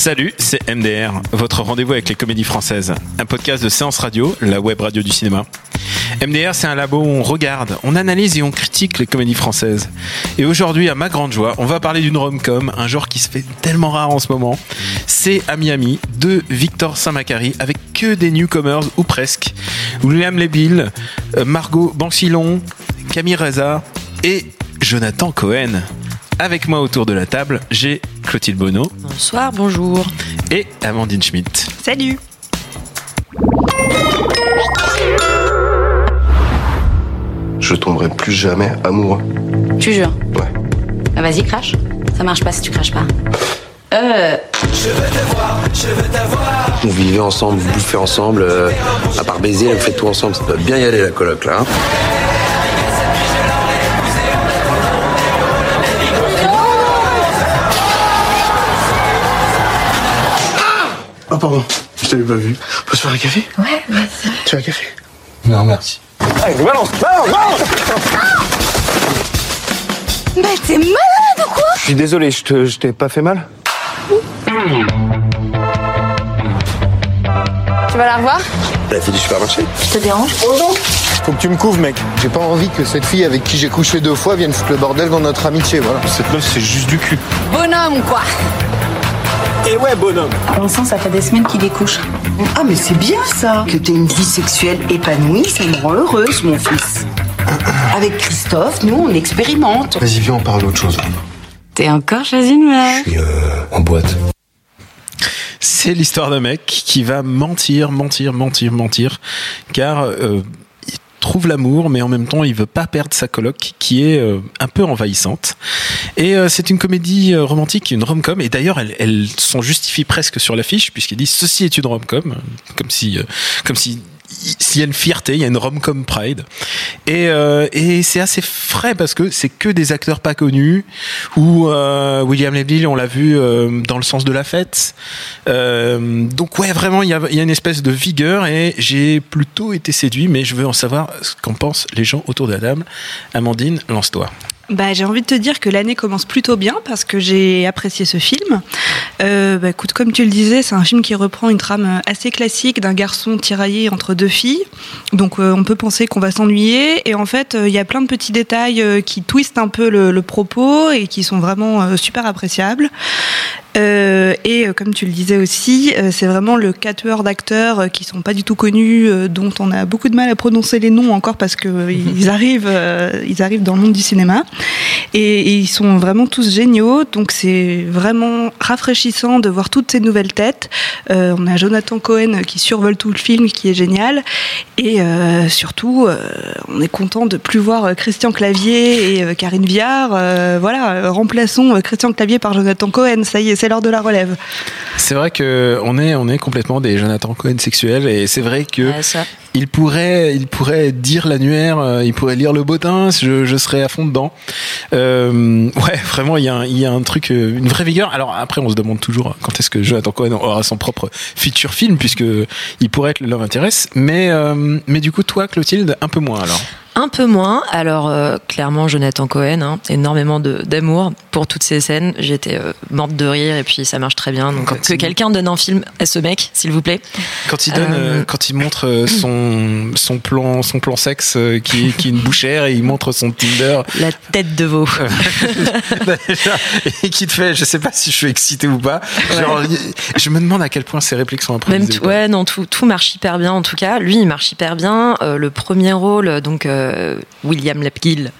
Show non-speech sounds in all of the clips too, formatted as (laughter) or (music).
Salut, c'est MDR, votre rendez-vous avec les comédies françaises. Un podcast de séance radio, la web radio du cinéma. MDR, c'est un labo où on regarde, on analyse et on critique les comédies françaises. Et aujourd'hui, à ma grande joie, on va parler d'une rom-com, un genre qui se fait tellement rare en ce moment. C'est À Miami de Victor Saint-Macary avec que des newcomers ou presque. William Lebil, euh, Margot Bancilon, Camille Reza et Jonathan Cohen. Avec moi autour de la table, j'ai Clotilde Bonneau Bonsoir, bonjour. et Amandine Schmitt. Salut. Je tomberai plus jamais amoureux. Tu jures Ouais. Bah vas-y, crache. Ça marche pas si tu craches pas. Euh. On vivait ensemble, vous bouffez ensemble, euh, à part baiser, vous faites tout ensemble, ça doit bien y aller la coloc là. hein. Pardon, je t'avais pas vu. On peut se faire un café Ouais, vas-y. Tu veux un café Non, merci. Allez, balance, balance, balance Mais t'es malade ou quoi Je suis désolé, je te- je t'ai pas fait mal Tu vas la revoir La fille du supermarché Je te dérange Faut que tu me couvres, mec. J'ai pas envie que cette fille avec qui j'ai couché deux fois vienne foutre le bordel dans notre amitié, voilà. Cette meuf, c'est juste du cul. Bonhomme, quoi Et ouais, bonhomme Bon sang, ça fait des semaines qu'il est couche. Ah mais c'est bien ça Que t'aies une vie sexuelle épanouie, ça me rend heureuse mon fils. Avec Christophe, nous on expérimente. Vas-y, viens, on parle d'autre chose. T'es encore chez une meuf Et euh, en boîte. C'est l'histoire d'un mec qui va mentir, mentir, mentir, mentir, car euh, trouve l'amour, mais en même temps il veut pas perdre sa coloc, qui est euh, un peu envahissante. Et euh, c'est une comédie euh, romantique, une rom-com, et d'ailleurs elle, elle s'en justifie presque sur l'affiche, puisqu'elle dit ceci est une rom-com, comme si, comme si s'il y a une fierté, il y a une rom-com pride. Et, euh, et c'est assez frais parce que c'est que des acteurs pas connus. Ou euh, William Leville, on l'a vu euh, dans le sens de la fête. Donc ouais, vraiment, il y a, y a une espèce de vigueur et j'ai plutôt été séduit, mais je veux en savoir ce qu'en pensent les gens autour de la table. Amandine, lance-toi. Bah, j'ai envie de te dire que l'année commence plutôt bien parce que j'ai apprécié ce film. Euh, bah, écoute, comme tu le disais, c'est un film qui reprend une trame assez classique d'un garçon tiraillé entre deux filles. Donc euh, on peut penser qu'on va s'ennuyer. Et en fait, euh, il y a plein de petits détails qui twistent un peu le, propos et qui sont vraiment super appréciables. Euh, et euh, comme tu le disais aussi, euh, c'est vraiment le quatuor d'acteurs qui sont pas du tout connus, dont on a beaucoup de mal à prononcer les noms encore parce que euh, (laughs) ils arrivent, ils arrivent dans le monde du cinéma. Et, et ils sont vraiment tous géniaux, donc c'est vraiment rafraîchissant de voir toutes ces nouvelles têtes. On a Jonathan Cohen qui survole tout le film, qui est génial, et surtout, on est content de plus voir Christian Clavier et Karine Viard. Voilà, remplaçons Christian Clavier par Jonathan Cohen. Ça y est, c'est l'heure de la relève. C'est vrai que on est, on est complètement des Jonathan Cohen sexuels et c'est vrai que Ouais, ça. il pourrait, il pourrait dire l'annuaire, euh, il pourrait lire le bottin, je, je serais à fond dedans. Euh, ouais, vraiment, il y, a un, il y a un truc, euh, une vraie vigueur. Alors après, on se demande toujours quand est-ce que Jonathan Cohen aura son propre futur film, puisque il pourrait être le Love Interest. Mais, euh, mais du coup, toi, Clotilde, un peu moins alors. Un peu moins. Alors, euh, clairement, Jonathan Cohen, hein, énormément d'amour pour toutes ces scènes. J'étais euh, morte de rire et puis ça marche très bien. Donc, Quand que quelqu'un donne un film à ce mec, s'il vous plaît. Quand il donne, Euh, euh, quand il montre son son plan, son plan sexe qui, qui est une bouchère et il montre son Tinder. La tête de veau. (laughs) Bah, et qui te fait, je sais pas si je suis excité ou pas. Genre, je me demande à quel point ces répliques sont Même improvisées. tout- ouais, non, tout, tout marche hyper bien en tout cas. Lui, il marche hyper bien. Le premier rôle, donc William Lapkill.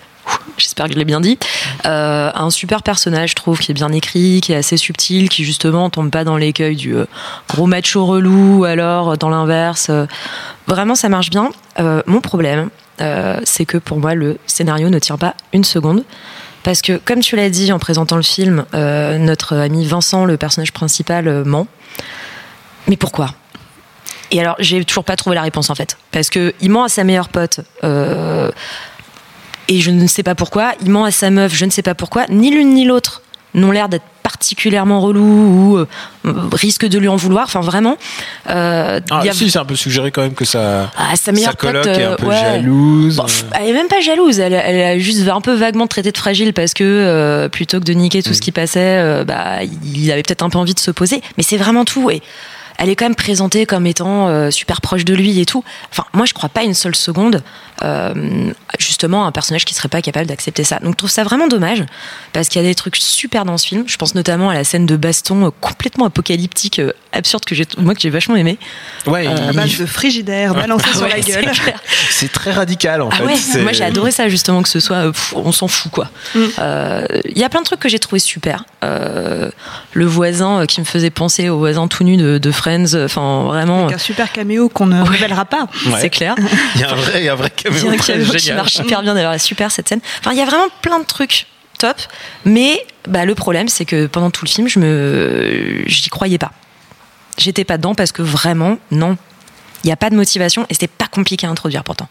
J'espère que je l'ai bien dit. Euh, un super personnage, je trouve, qui est bien écrit, qui est assez subtil, qui justement tombe pas dans l'écueil du euh, gros macho relou, ou alors euh, dans l'inverse. Euh, vraiment, ça marche bien. Euh, mon problème, euh, c'est que pour moi, le scénario ne tient pas une seconde. Parce que, comme tu l'as dit en présentant le film, euh, notre ami Vincent, le personnage principal, euh, ment. Mais pourquoi? Et alors, j'ai toujours pas trouvé la réponse en fait. Parce que il ment à sa meilleure pote. euh, et je ne sais pas pourquoi. Il ment à sa meuf, je ne sais pas pourquoi. Ni l'une ni l'autre n'ont l'air d'être particulièrement relous ou euh, risquent de lui en vouloir. Enfin, vraiment. Euh, Ah, y a- si, c'est un peu suggéré quand même que ça. Ah, sa meilleure sa coloc pote, est un euh, peu ouais. jalouse. Bon, elle est même pas jalouse, elle, elle a juste un peu vaguement traité de fragile parce que euh, plutôt que de niquer tout ce qui passait, euh, bah, il avait peut-être un peu envie de se poser. Mais c'est vraiment tout. Et elle est quand même présentée comme étant euh, super proche de lui et tout. Enfin, moi, je crois pas une seule seconde, euh, justement, à un personnage qui serait pas capable d'accepter ça. Donc, je trouve ça vraiment dommage parce qu'il y a des trucs super dans ce film. Je pense notamment à la scène de baston euh, complètement apocalyptique, euh, absurde que j'ai, moi que j'ai vachement aimé. Ouais, Euh, À base de frigidaire balancé sur (laughs) Ouais, la c'est gueule. c'est très radical en Ah fait. ouais, C'est- moi j'ai adoré ça justement que ce soit, pff, on s'en fout quoi. Mm. Euh, Il y a plein de trucs que j'ai trouvé super. Euh, le voisin euh, qui me faisait penser au voisin tout nu de, de Friends, euh, enfin vraiment, Avec un super caméo qu'on ne révélera pas. (laughs) Ouais. c'est clair. Il y a un vrai, il y a un vrai Il y a caméo un caméo qui génial. marche hyper bien d'ailleurs, super cette scène. Enfin, il y a vraiment plein de trucs top, mais bah, le problème c'est que pendant tout le film, je me, j'y croyais pas. J'étais pas dedans parce que vraiment, non, il n'y a pas de motivation et c'était pas compliqué à introduire pourtant.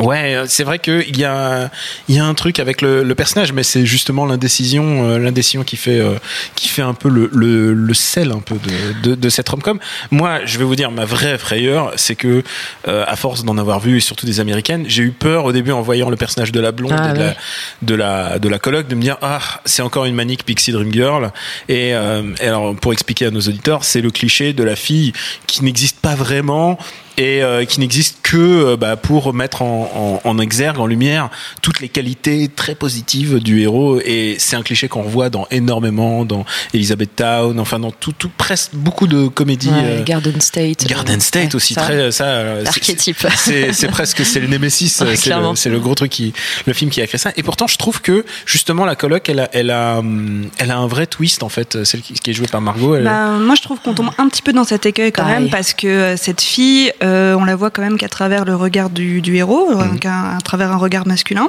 Ouais, euh, c'est vrai qu'il y a, il y a un truc avec le, le personnage, mais c'est justement l'indécision, euh, l'indécision qui fait, euh, qui fait un peu le, le, le sel un peu de, de, de cette rom-com. Moi, je vais vous dire, ma vraie frayeur, c'est que, euh, à force d'en avoir vu, et surtout des américaines, j'ai eu peur au début en voyant le personnage de la blonde Ah, et de, la, de la, de la coloc, de me dire, ah, c'est encore une manique Pixie Dream Girl. Et, euh, et alors, pour expliquer à nos auditeurs, c'est le cliché de la fille qui n'existe pas vraiment et euh, qui n'existe que euh, bah, pour mettre en, en, en exergue, en lumière, toutes les qualités très positives du héros. Et c'est un cliché qu'on revoit dans énormément, dans Elizabeth Town, enfin dans tout, tout presque beaucoup de comédies. Ouais, euh, Garden State. Garden State ouais, aussi ça. très ça euh, c'est- Archétype. c'est presque c'est le némésis (laughs) Ouais, c'est le, le gros truc qui le film qui a créé ça et pourtant je trouve que justement la coloc elle a elle a hum, elle a un vrai twist en fait celle qui, qui est jouée par Margot elle- Bah, moi, je trouve qu'on tombe un petit peu dans cet écueil quand Pareil. même, parce que cette fille, euh, on la voit quand même qu'à travers le regard du, du héros, euh, qu'à- à travers un regard masculin.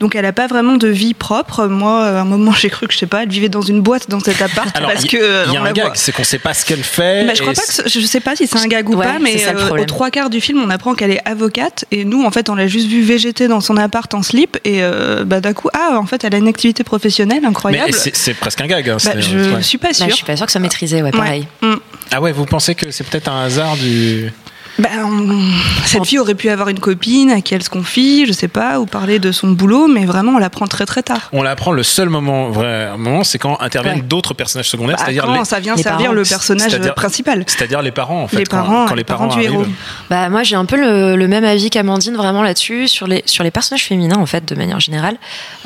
Donc, elle n'a pas vraiment de vie propre. Moi, à un moment, (laughs) j'ai cru que je sais pas, elle vivait dans une boîte dans cet appart alors parce il que y, euh, il y a on un la gag c'est qu'on sait pas ce qu'elle fait Bah, je crois pas que je sais pas si c'est un gag ou Ouais, pas, mais euh, aux trois quarts du film, on apprend qu'elle est avocate et nous, en fait, on l'a juste vue végéter dans son appart en slip et euh, bah, d'un coup, ah, en fait, elle a une activité professionnelle incroyable. c'est presque un gag hein, Bah, je ouais. suis pas Bah, sûre. je suis pas sûre que ça maîtrisait, ouais, pareil. Ouais. Mm. ah ouais vous pensez que c'est peut-être un hasard du Ben, on- cette fille aurait pu avoir une copine à qui elle se confie, je sais pas, ou parler de son boulot, mais vraiment on l'apprend très très tard. on l'apprend le seul moment vrai moment c'est quand interviennent Ouais. d'autres personnages secondaires Bah, c'est-à-dire quand les ça vient les servir parents. le personnage C'est-à-dire- principal. c'est-à-dire les parents en fait Les quand, parents, quand les les parents, parents du arrivent héros. Bah moi j'ai un peu le, le même avis qu'Amandine vraiment là-dessus sur les sur les personnages féminins en fait de manière générale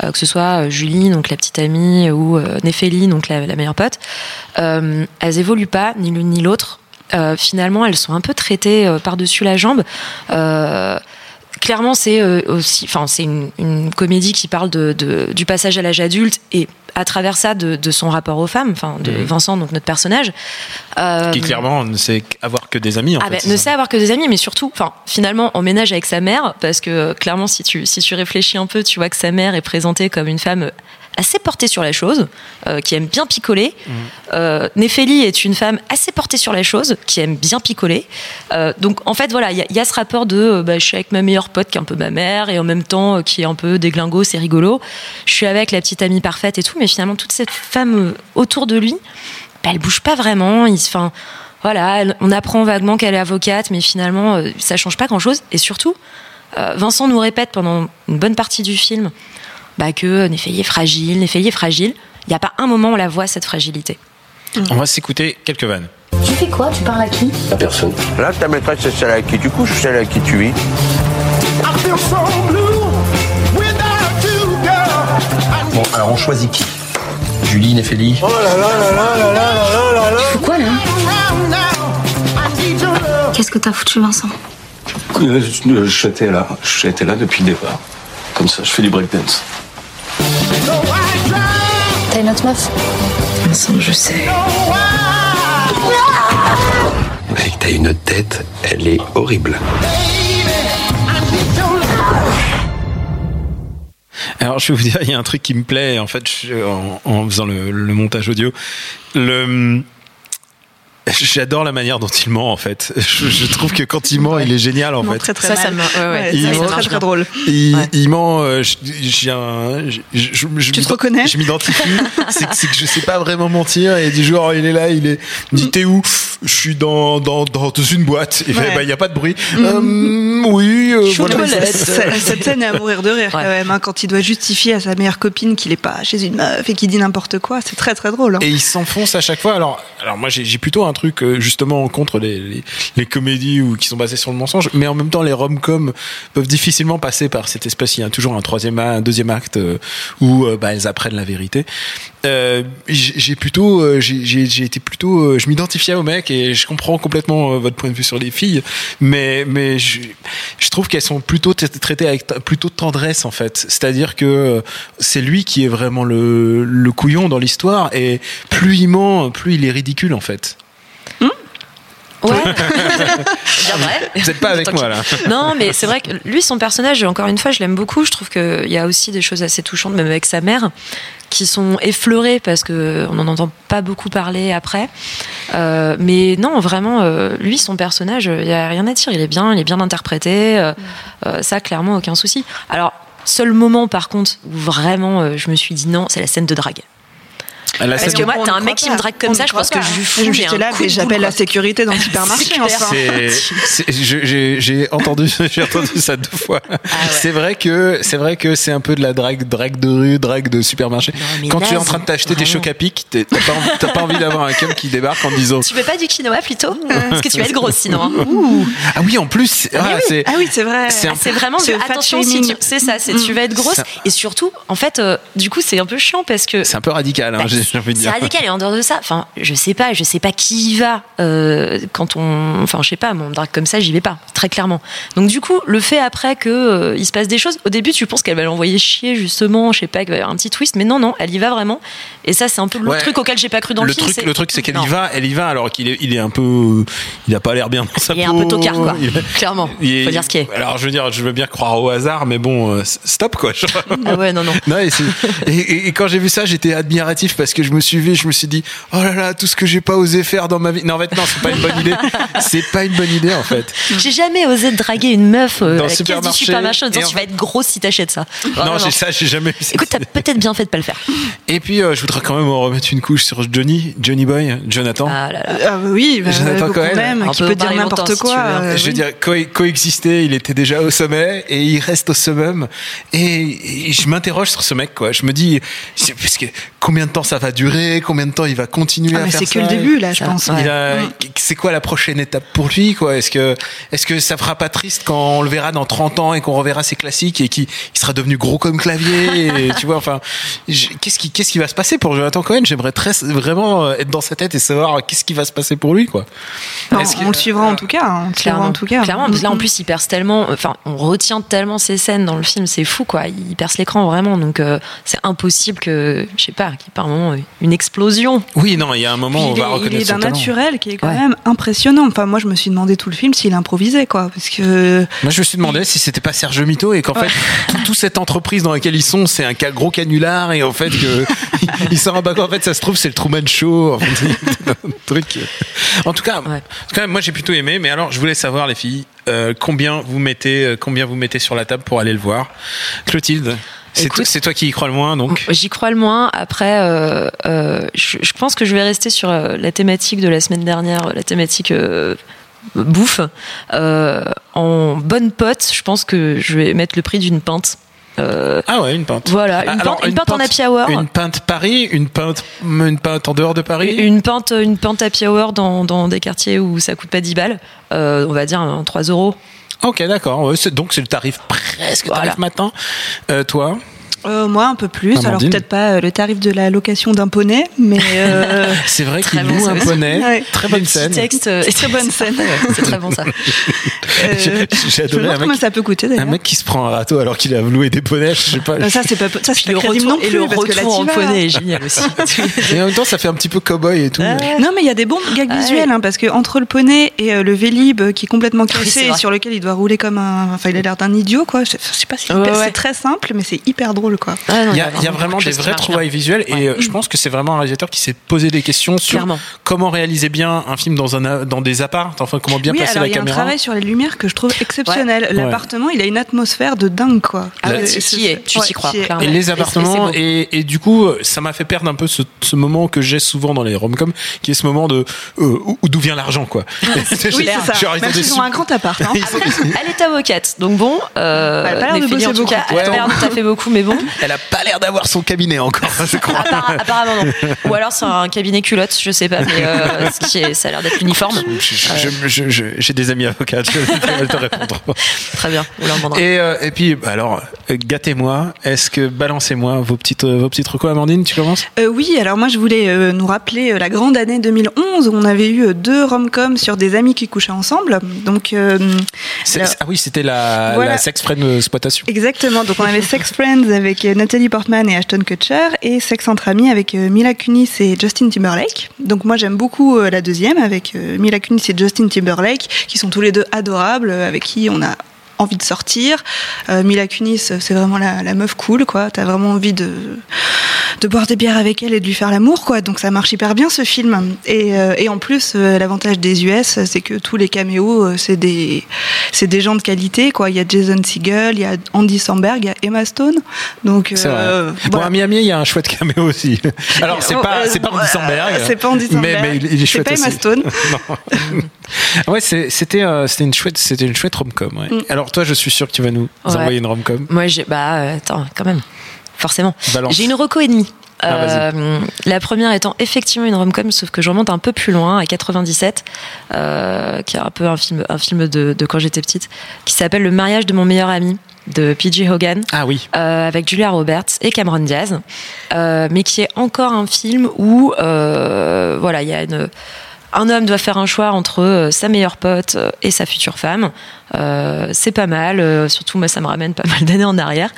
Euh, que ce soit euh, Julie donc la petite amie ou euh, Néphélie donc la, la meilleure pote euh, elles évoluent pas ni l'une ni l'autre finalement elles sont un peu traitées euh, par-dessus la jambe Euh, clairement c'est euh, aussi enfin c'est une, une comédie qui parle de, de- du passage à l'âge adulte et à travers ça de, de son rapport aux femmes enfin de Mhm. Vincent donc notre personnage Euh, qui clairement ne sait avoir que des amis en ah fait ben, ne ça. sait avoir que des amis, mais surtout, enfin, finalement, emménage avec sa mère, parce que euh, clairement, si tu, si tu réfléchis un peu, tu vois que sa mère est présentée comme une femme assez portée sur la chose, euh, qui aime bien picoler. Mhm. Euh, Néphélie est une femme assez portée sur la chose, qui aime bien picoler. Euh, donc, en fait, voilà, il y, a- il y a ce rapport de bah, je suis avec ma meilleure pote, qui est un peu ma mère, et en même temps, qui est un peu déglingo, c'est rigolo. Je suis avec la petite amie parfaite et tout, mais finalement, toute cette femme autour de lui, bah, elle bouge pas vraiment. Il, voilà, on apprend vaguement qu'elle est avocate, mais finalement, ça change pas grand-chose. Et surtout, Vincent nous répète pendant une bonne partie du film bah, que Néphélie est fragile, Néphélie est fragile. Il n'y a pas un moment où on la voit cette fragilité. on va s'écouter quelques vannes Tu fais quoi? Tu parles à qui? La personne. Là, ta maîtresse, c'est celle avec qui tu couches ou celle avec qui tu vis Bon, alors on choisit qui? Julie, Néphélie? Tu fais quoi là? Qu'est-ce que t'as foutu Vincent? Euh, je- J'étais là, j'étais là depuis le départ. Comme ça, je fais du breakdance. T'as une autre meuf Vincent, je sais. Mec, t'as une tête, elle est horrible. Alors, je vais vous dire, il y a un truc qui me plaît, en fait, je- en, en faisant le, le montage audio. Le, j'adore la manière dont il ment, en fait. (laughs) Je, je trouve que quand il ment, il est génial, en Non, fait. très très Ça, mal. ça ouais, ouais, ça, c'est ça très très drôle. Il, Ouais. il ment. euh, je- j'ai un- je- je- je Tu te reconnais Je m'identifie. (laughs) c'est, que- c'est que je sais pas vraiment mentir. Et du jour, il est là, il est. Il dit T'es où? Je suis dans, dans, dans une boîte. Il fait Ouais. Bah, il y a pas de bruit. Euh, oui. euh, voilà. Cette, (laughs) cette scène est à mourir de rire Ouais. quand même, hein, quand il doit justifier à sa meilleure copine qu'il est pas chez une meuf et qu'il dit n'importe quoi, c'est très très drôle. hein. Et il s'enfonce à chaque fois. Alors, alors moi, j'ai plutôt un truc euh, justement contre les, comédies ou qui sont basées sur le mensonge, mais en même temps, les rom-coms peuvent difficilement passer par cette espèce. Il y a toujours un troisième, un deuxième acte euh, où euh, bah, elles apprennent la vérité. J'ai plutôt, j'ai, été plutôt, je m'identifiais au mec et je comprends complètement votre point de vue sur les filles, mais mais je, trouve qu'elles sont plutôt traitées avec plutôt de tendresse en fait. C'est-à-dire que c'est lui qui est vraiment le, le couillon dans l'histoire et plus il ment, plus il est ridicule en fait. Ouais. (laughs) Bien vrai. Vous êtes pas avec moi là. (laughs) Non, mais c'est vrai que lui, son personnage, encore une fois, je l'aime beaucoup. Je trouve qu'il y a aussi des choses assez touchantes, même avec sa mère, qui sont effleurées parce qu'on n'en entend pas beaucoup parler après. Euh, mais non, vraiment, euh, lui, son personnage, il n'y a rien à dire. Il est bien, il est bien interprété. euh, ça, clairement, aucun souci. Alors, seul moment, par contre, où vraiment je me suis dit non, c'est la scène de drague. Parce que moi, t'as un mec qui me drague comme ça, je pense que je lui fous. J'étais là, mais j'appelle la sécurité dans le (laughs) supermarché. Je- j'ai, entendu, (laughs) j'ai entendu ça deux fois. Ah C'est vrai que, c'est vrai que c'est un peu de la drague, drague de rue, drague de supermarché. Quand tu es en train de t'acheter tes chocs à pic, t'as pas, envie- d'avoir un cum qui débarque en disant. Tu veux pas du quinoa plutôt (laughs) Parce que tu vas être grosse sinon. hein. Ah oui, en plus, c'est- ah, c'est, Ah oui, c'est vrai. C'est vraiment attention si c'est ça c'est tu vas être grosse et surtout en fait euh, du coup c'est un peu chiant parce que c'est un peu radical, hein, c'est radical et en dehors de ça enfin je sais pas je sais pas qui y va euh, quand on enfin je sais pas mon drague comme ça j'y vais pas très clairement. Donc du coup le fait après que euh, il se passe des choses au début tu penses qu'elle va l'envoyer chier justement je sais pas qu'il va y avoir un petit twist mais non non elle y va vraiment. Et ça c'est un peu le Ouais. truc auquel j'ai pas cru dans le, le film truc, le truc, c'est qu'elle y va, elle y va, alors qu'il est, il est un peu, il a pas l'air bien dans sa il est peau. un peu tocard quoi. Il clairement. il faut dire ce qui est. Alors, je veux dire, je veux bien croire au hasard, mais bon, euh, stop quoi. ah ouais non non. (laughs) Non, et, c'est- et- et- et quand j'ai vu ça, j'étais admiratif parce que je me suis vu, je me suis dit, oh là là, tout ce que j'ai pas osé faire dans ma vie. Non, en fait, non, c'est pas une bonne idée. C'est pas une bonne idée, en fait. J'ai jamais osé draguer une meuf euh, Dans à le la caisse du supermarché, en disant tu vas être grosse si t'achètes ça. Non, j'ai ça, j'ai jamais vu ça. Écoute, t'as peut-être bien fait de pas le faire. Et puis, euh, je voudrais quand même en remettre une couche sur Johnny, Johnny Boy, Jonathan. Ah là là. Ah bah oui, bah, Jonathan Cohen. même, On qui peut dire n'importe quoi. euh, je veux oui. dire, co- coexister, il était déjà au sommet et il reste au summum. Et, et je m'interroge sur ce mec, quoi. Je me dis, parce que combien de temps ça va durer, combien de temps il va continuer Ah, à mais faire c'est que ça le début là, je Ça, pense. ouais. Il a-. C'est quoi la prochaine étape pour lui quoi? Est-ce que est-ce que ça fera pas triste quand on le verra dans 30 ans et qu'on reverra ses classiques et qu'il il sera devenu gros comme clavier et, (laughs) Tu vois, enfin, qu'est-ce qui qu'est-ce qui va se passer pour Jonathan Cohen? J'aimerais très vraiment euh, être dans sa tête et savoir qu'est-ce qui va se passer pour lui quoi. Non, Est-ce que- on le suivra en tout cas. hein, Clairement, en tout cas. clairement. Là, en plus, il perce tellement. Enfin, on retient tellement ces scènes dans le film, c'est fou, quoi. Il perce l'écran vraiment, donc euh, c'est impossible que, je sais pas, qu'il par moment une explosion. Oui, non, il y a un moment où on va est, il reconnaître est d'un naturel qui est quand Ouais. même impressionnant. Enfin, moi, je me suis demandé tout le film s'il improvisait, quoi, parce que Moi, je me suis demandé si c'était pas Serge Mito et qu'en fait, tout, tout cette entreprise dans laquelle ils sont, c'est un gros canular et en fait que ils s'en rendent pas compte. En fait, ça se trouve, c'est le Truman Show. En, fait, (laughs) un truc. En tout cas, Ouais. quand même, moi, j'ai plutôt aimé. Mais alors, je voulais savoir, les filles, euh, combien vous mettez, euh, combien vous mettez sur la table pour aller le voir? Clotilde, c'est toi, qui y crois le moins, donc. J'y crois le moins. Après, euh, euh, je, je pense que je vais rester sur euh, la thématique de la semaine dernière, la thématique euh, bouffe. En bonne pote, je pense que je vais mettre le prix d'une pinte. Euh, Ah ouais, une pinte. voilà, Ah, une, alors, pinte, une pinte en happy hour. Une pinte Paris, une pinte, une pinte en dehors de Paris. Une pinte, une pinte happy hour dans, dans des quartiers où ça coûte pas 10 balles. Euh, on va dire hein, 3 euros. Ok, d'accord. Donc c'est le tarif presque Voilà. tarif matin. Euh, toi? Euh, moi, un peu plus. Alors peut-être pas euh, le tarif de la location d'un poney, mais euh, (laughs) C'est vrai qu'il bon, loue ça un poney. Ouais. Très bonne scène. texte. euh, très bonne scène. (laughs) C'est très bon ça. (laughs) Euh, J'ai- adoré un mec, ça peut coûter un d'ailleurs. mec qui se prend un râteau alors qu'il a loué des poneys. Je sais pas. Ça c'est pas ça c'est pas le crédible retour, non plus et le parce que là, retour en poney est génial aussi. Et en même temps, ça fait un petit peu cow-boy et tout. Non mais il y a des bons gags Ouais. visuels hein, parce que entre le poney et le Vélib qui est complètement c'est cassé et sur lequel il doit rouler comme un enfin il a l'air d'un idiot quoi. Je, sais pas si c'est très simple mais c'est hyper drôle quoi. Ah non, Il y a, il y a beaucoup vraiment de des vraies trouvailles visuelles et euh, je pense que c'est vraiment un réalisateur qui s'est posé des questions sur Clairement. comment réaliser bien un film dans, un, dans des apparts, enfin comment bien oui, placer alors la il y a un caméra. travail sur les lumières que je trouve exceptionnel. Ouais. L'appartement, il a une atmosphère de dingue quoi. Ah, Euh, tu c'est- y es, tu ouais, t'y crois, t'y clairement. Et les appartements, et, et du coup, ça m'a fait perdre un peu ce, ce moment que j'ai souvent dans les rom-coms, qui est ce moment de euh, où, où d'où vient l'argent, quoi. (laughs) Oui, c'est ça. Genre, ils ont Même s'ils ont un grand appart. hein. (laughs) Elle est avocate, donc bon. Euh, Elle a pas l'air de bosser beaucoup. elle a l'air de taffer beaucoup, mais bon. (laughs) Elle a pas l'air d'avoir son cabinet encore, je (laughs) crois. Appara- apparemment non. Ou alors c'est un cabinet culotte, je sais pas, mais euh, (laughs) ce qui est, ça a l'air d'être uniforme. Je- J'ai des amis avocates, je vais te répondre. Très bien, on leur demandera. Et, euh, et puis, bah alors, euh, gâtez-moi. Est-ce que balancez-moi vos petites, euh, vos petites recos, Amandine, tu commences? Euh, oui, alors moi je voulais euh, nous rappeler euh, la grande année 2011 où on avait eu euh, deux rom-coms sur des amis qui couchaient ensemble. Donc euh, alors- Ah oui, c'était la, Voilà. la sex friend exploitation. Exactement. Donc on avait Sex Friends avec euh, Nathalie Portman et Ashton Kutcher et Sex entre amis avec euh, Mila Kunis et Justin Timberlake. Donc moi j'aime beaucoup euh, la deuxième avec Mila Kunis et Justin Timberlake qui sont tous les deux adorables avec qui on a envie de sortir. Mila Kunis, c'est vraiment la, la meuf cool, quoi. T'as vraiment envie de, de boire des bières avec elle et de lui faire l'amour, quoi. Donc ça marche hyper bien ce film. Et, euh, et en plus, euh, l'avantage des US, c'est que tous les caméos, euh, c'est des, c'est des gens de qualité, quoi. Il y a Jason Segel, il y a Andy Samberg, il y a Emma Stone. Donc C'est euh, vrai. Bon, voilà. à Miami, il y a un chouette caméo aussi. (laughs) Alors, c'est Oh, pas, euh, c'est pas Andy euh, Samberg. c'est pas Andy Mais, Samberg. mais il, il est C'est chouette pas Emma aussi. Stone. (laughs) (laughs) ouais, c'est- c'était, euh, c'était une chouette, c'était une chouette rom-com. ouais. Mm. Alors, toi, je suis sûr que tu vas nous Ouais. envoyer une rom-com. Moi, j'ai. Bah, euh, attends, quand même. Forcément. J'ai une reco et demie. Ah, Euh, la première étant effectivement une rom-com, sauf que je remonte un peu plus loin, à 97, euh, qui est un peu un film, un film de, de quand j'étais petite, qui s'appelle Le mariage de mon meilleur ami de P.J. Hogan. Ah oui. euh, avec Julia Roberts et Cameron Diaz, mais qui est encore un film où voilà, il y a une un homme doit faire un choix entre sa meilleure pote et sa future femme. Euh, c'est pas mal, surtout moi ça me ramène pas mal d'années en arrière.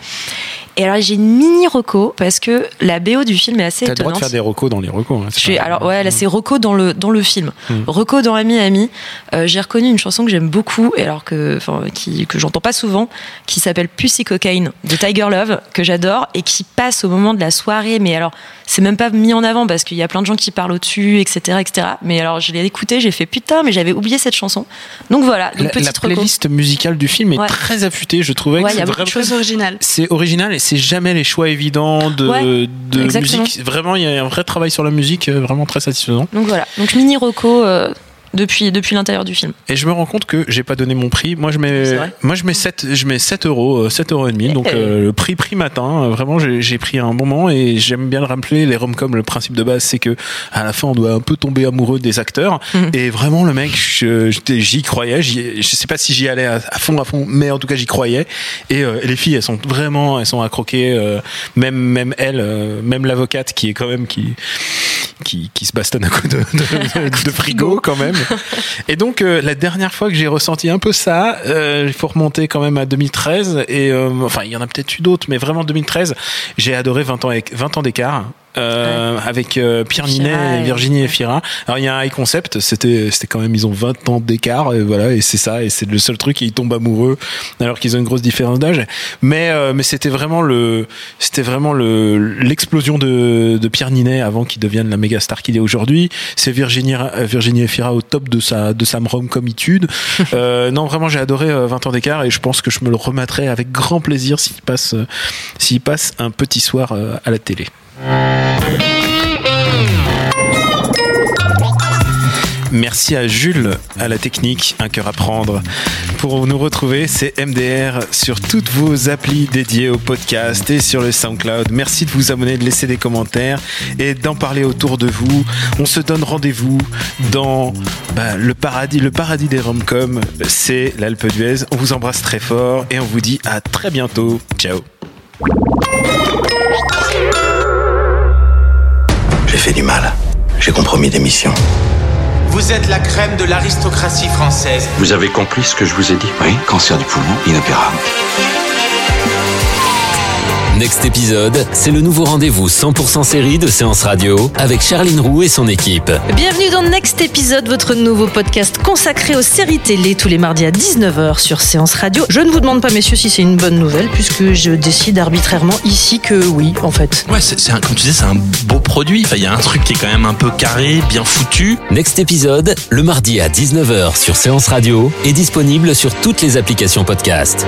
Et alors j'ai une mini reco parce que la BO du film est assez T'as le droit de étonnante. faire des recos dans les recos. hein, Je suis, alors ouais, là c'est Rocco dans le dans le film. Mm. Rocco dans Ami Ami. Euh, j'ai reconnu une chanson que j'aime beaucoup et alors que enfin qui que j'entends pas souvent, qui s'appelle Pussy Cocaine de Tiger Love que j'adore et qui passe au moment de la soirée. Mais alors c'est même pas mis en avant parce qu'il y a plein de gens qui parlent au-dessus, etc., etc. Mais alors je l'ai écouté, j'ai fait putain, mais j'avais oublié cette chanson. Donc voilà, donc La, la petite reco. playlist musicale du film est Ouais. très affûtée, je trouvais. Ouais, il y a c'est beaucoup de vraiment- Chose originale. C'est original et c'est jamais les choix évidents de, Ouais, de exactement. musique. Vraiment, il y a un vrai travail sur la musique, euh, vraiment très satisfaisant. Donc voilà, donc mini Rocco euh, depuis depuis l'intérieur du film. Et je me rends compte que j'ai pas donné mon prix. Moi, je mets, moi, je mets 7, je mets 7 euros, euh, 7 euros et demi. Donc, euh, le prix, prix matin. euh, Vraiment, j'ai pris un bon moment et j'aime bien le rappeler. Les rom-coms, le principe de base, c'est que à la fin, on doit un peu tomber amoureux des acteurs. Mhm. Et vraiment, le mec, j'y croyais. Je sais pas si j'y allais à, à fond, à fond, mais en tout cas, j'y croyais. Et euh, les filles, elles sont vraiment, elles sont accroquées. euh, même, même elle, euh, même l'avocate qui est quand même qui, qui, qui se bastonne à coup de, de, de frigo quand même. Et donc euh, la dernière fois que j'ai ressenti un peu ça, euh, il faut remonter quand même à 2013 et euh, enfin il y en a peut-être eu d'autres, mais vraiment 2013, j'ai adoré 20 ans, avec- 20 ans d'écart. Euh, avec euh, Pierre Ninet, et Virginie et Fira. Alors il y a un high concept, c'était c'était quand même ils ont 20 ans d'écart et voilà et c'est ça et c'est le seul truc et ils tombent amoureux alors qu'ils ont une grosse différence d'âge. Mais euh, mais c'était vraiment le c'était vraiment le l'explosion de de Pierre Ninet avant qu'il devienne la méga star qu'il est aujourd'hui. C'est Virginie euh, Virginie Efira au top de sa de sa rom-comitude. (laughs) euh, non vraiment j'ai adoré euh, 20 ans d'écart et je pense que je me le remettrai avec grand plaisir s'il passe euh, s'il passe un petit soir euh, à la télé. Merci à Jules, à la technique, un cœur à prendre. Pour nous retrouver, c'est MDR sur toutes vos applis dédiées au podcast et sur le SoundCloud. Merci de vous abonner, de laisser des commentaires et d'en parler autour de vous. On se donne rendez-vous dans bah, le paradis, le paradis des romcoms. C'est l'Alpe d'Huez. On vous embrasse très fort et on vous dit à très bientôt. Ciao. J'ai compromis des missions. Vous êtes la crème de l'aristocratie française. Vous avez compris ce que je vous ai dit? Oui, cancer du poumon, inopérable. Next épisode, c'est le nouveau rendez-vous 100% série de Séance Radio avec Charline Roux et son équipe. Bienvenue dans Next épisode, votre nouveau podcast consacré aux séries télé tous les mardis à 19h sur Séance Radio. Je ne vous demande pas, messieurs, si c'est une bonne nouvelle puisque je décide arbitrairement ici que oui, en fait. Ouais, c'est un, comme tu disais, c'est un beau produit. Enfin, il y a un truc qui est quand même un peu carré, bien foutu. Next épisode, le mardi à 19h sur Séance Radio est disponible sur toutes les applications podcast.